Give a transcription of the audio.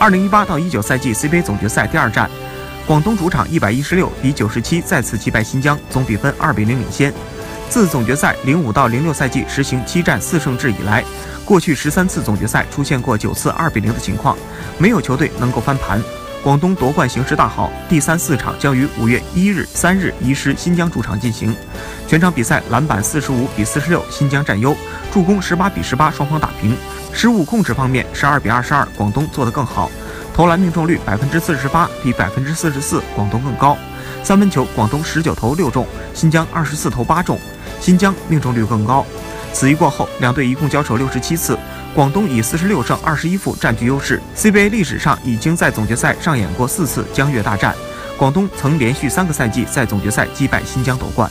二零一八到一九赛季 CBA 总决赛第二战，广东主场一百一十六比九十七再次击败新疆，总比分二比零领先。自总决赛零五到零六赛季实行七战四胜制以来，过去十三次总决赛出现过九次二比零的情况，没有球队能够翻盘。广东夺冠形势大好，第三四场将于五月一日、三日移师新疆主场进行。全场比赛篮板四十五比四十六，新疆占优；助攻十八比十八，双方打平。失误控制方面，十二比二十二，广东做得更好。投篮命中率百分之四十八，比百分之四十四广东更高。三分球，广东十九投六中，新疆二十四投八中。新疆命中率更高。此役过后，两队一共交手六十七次，广东以四十六胜二十一负占据优势。CBA 历史上已经在总决赛上演过四次江粤大战，广东曾连续三个赛季在总决赛击败新疆夺冠。